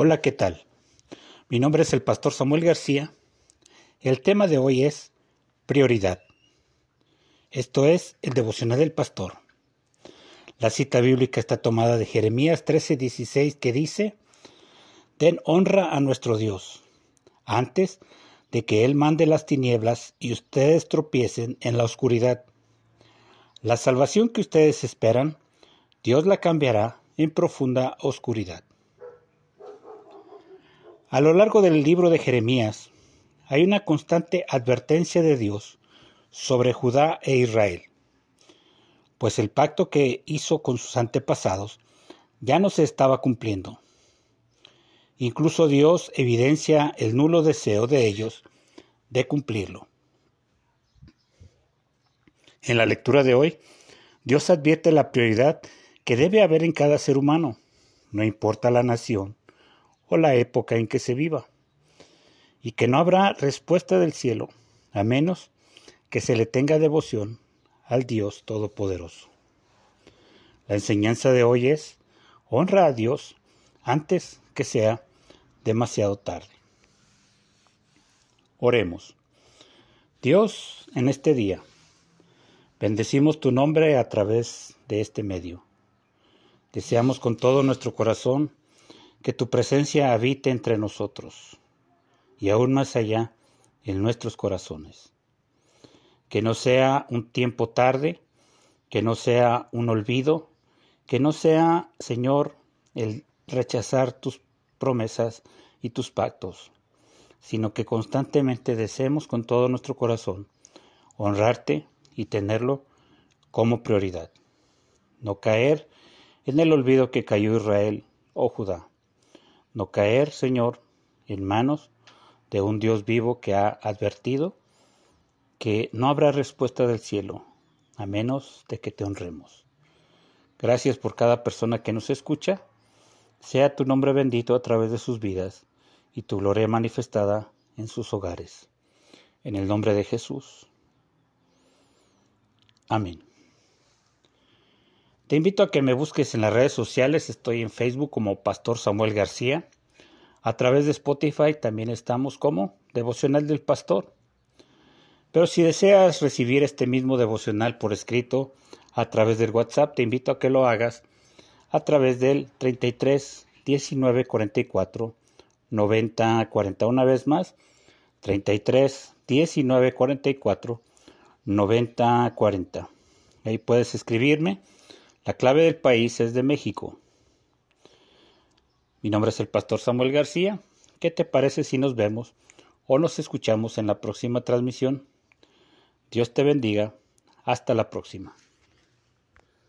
Hola, ¿qué tal? Mi nombre es el pastor Samuel García. El tema de hoy es prioridad. Esto es el devocional del pastor. La cita bíblica está tomada de Jeremías 13:16 que dice, Den honra a nuestro Dios, antes de que Él mande las tinieblas y ustedes tropiecen en la oscuridad. La salvación que ustedes esperan, Dios la cambiará en profunda oscuridad. A lo largo del libro de Jeremías hay una constante advertencia de Dios sobre Judá e Israel, pues el pacto que hizo con sus antepasados ya no se estaba cumpliendo. Incluso Dios evidencia el nulo deseo de ellos de cumplirlo. En la lectura de hoy, Dios advierte la prioridad que debe haber en cada ser humano, no importa la nación, o la época en que se viva, y que no habrá respuesta del cielo, a menos que se le tenga devoción al Dios Todopoderoso. La enseñanza de hoy es, honra a Dios antes que sea demasiado tarde. Oremos. Dios, en este día, bendecimos tu nombre a través de este medio. Deseamos con todo nuestro corazón que tu presencia habite entre nosotros y aún más allá en nuestros corazones. Que no sea un tiempo tarde, que no sea un olvido, que no sea, Señor, el rechazar tus promesas y tus pactos, sino que constantemente deseemos con todo nuestro corazón honrarte y tenerlo como prioridad. No caer en el olvido que cayó Israel o oh Judá no caer, Señor, en manos de un Dios vivo que ha advertido que no habrá respuesta del cielo a menos de que te honremos. Gracias por cada persona que nos escucha. Sea tu nombre bendito a través de sus vidas y tu gloria manifestada en sus hogares. En el nombre de Jesús. Amén. Te invito a que me busques en las redes sociales, estoy en Facebook como Pastor Samuel García. A través de Spotify también estamos como Devocional del Pastor. Pero si deseas recibir este mismo devocional por escrito a través del WhatsApp, te invito a que lo hagas a través del 33 19 44 90 40. Una vez más, 33 19 44 90 40. Ahí puedes escribirme la clave del país es de México. Mi nombre es el pastor Samuel García. ¿Qué te parece si nos vemos o nos escuchamos en la próxima transmisión? Dios te bendiga. Hasta la próxima.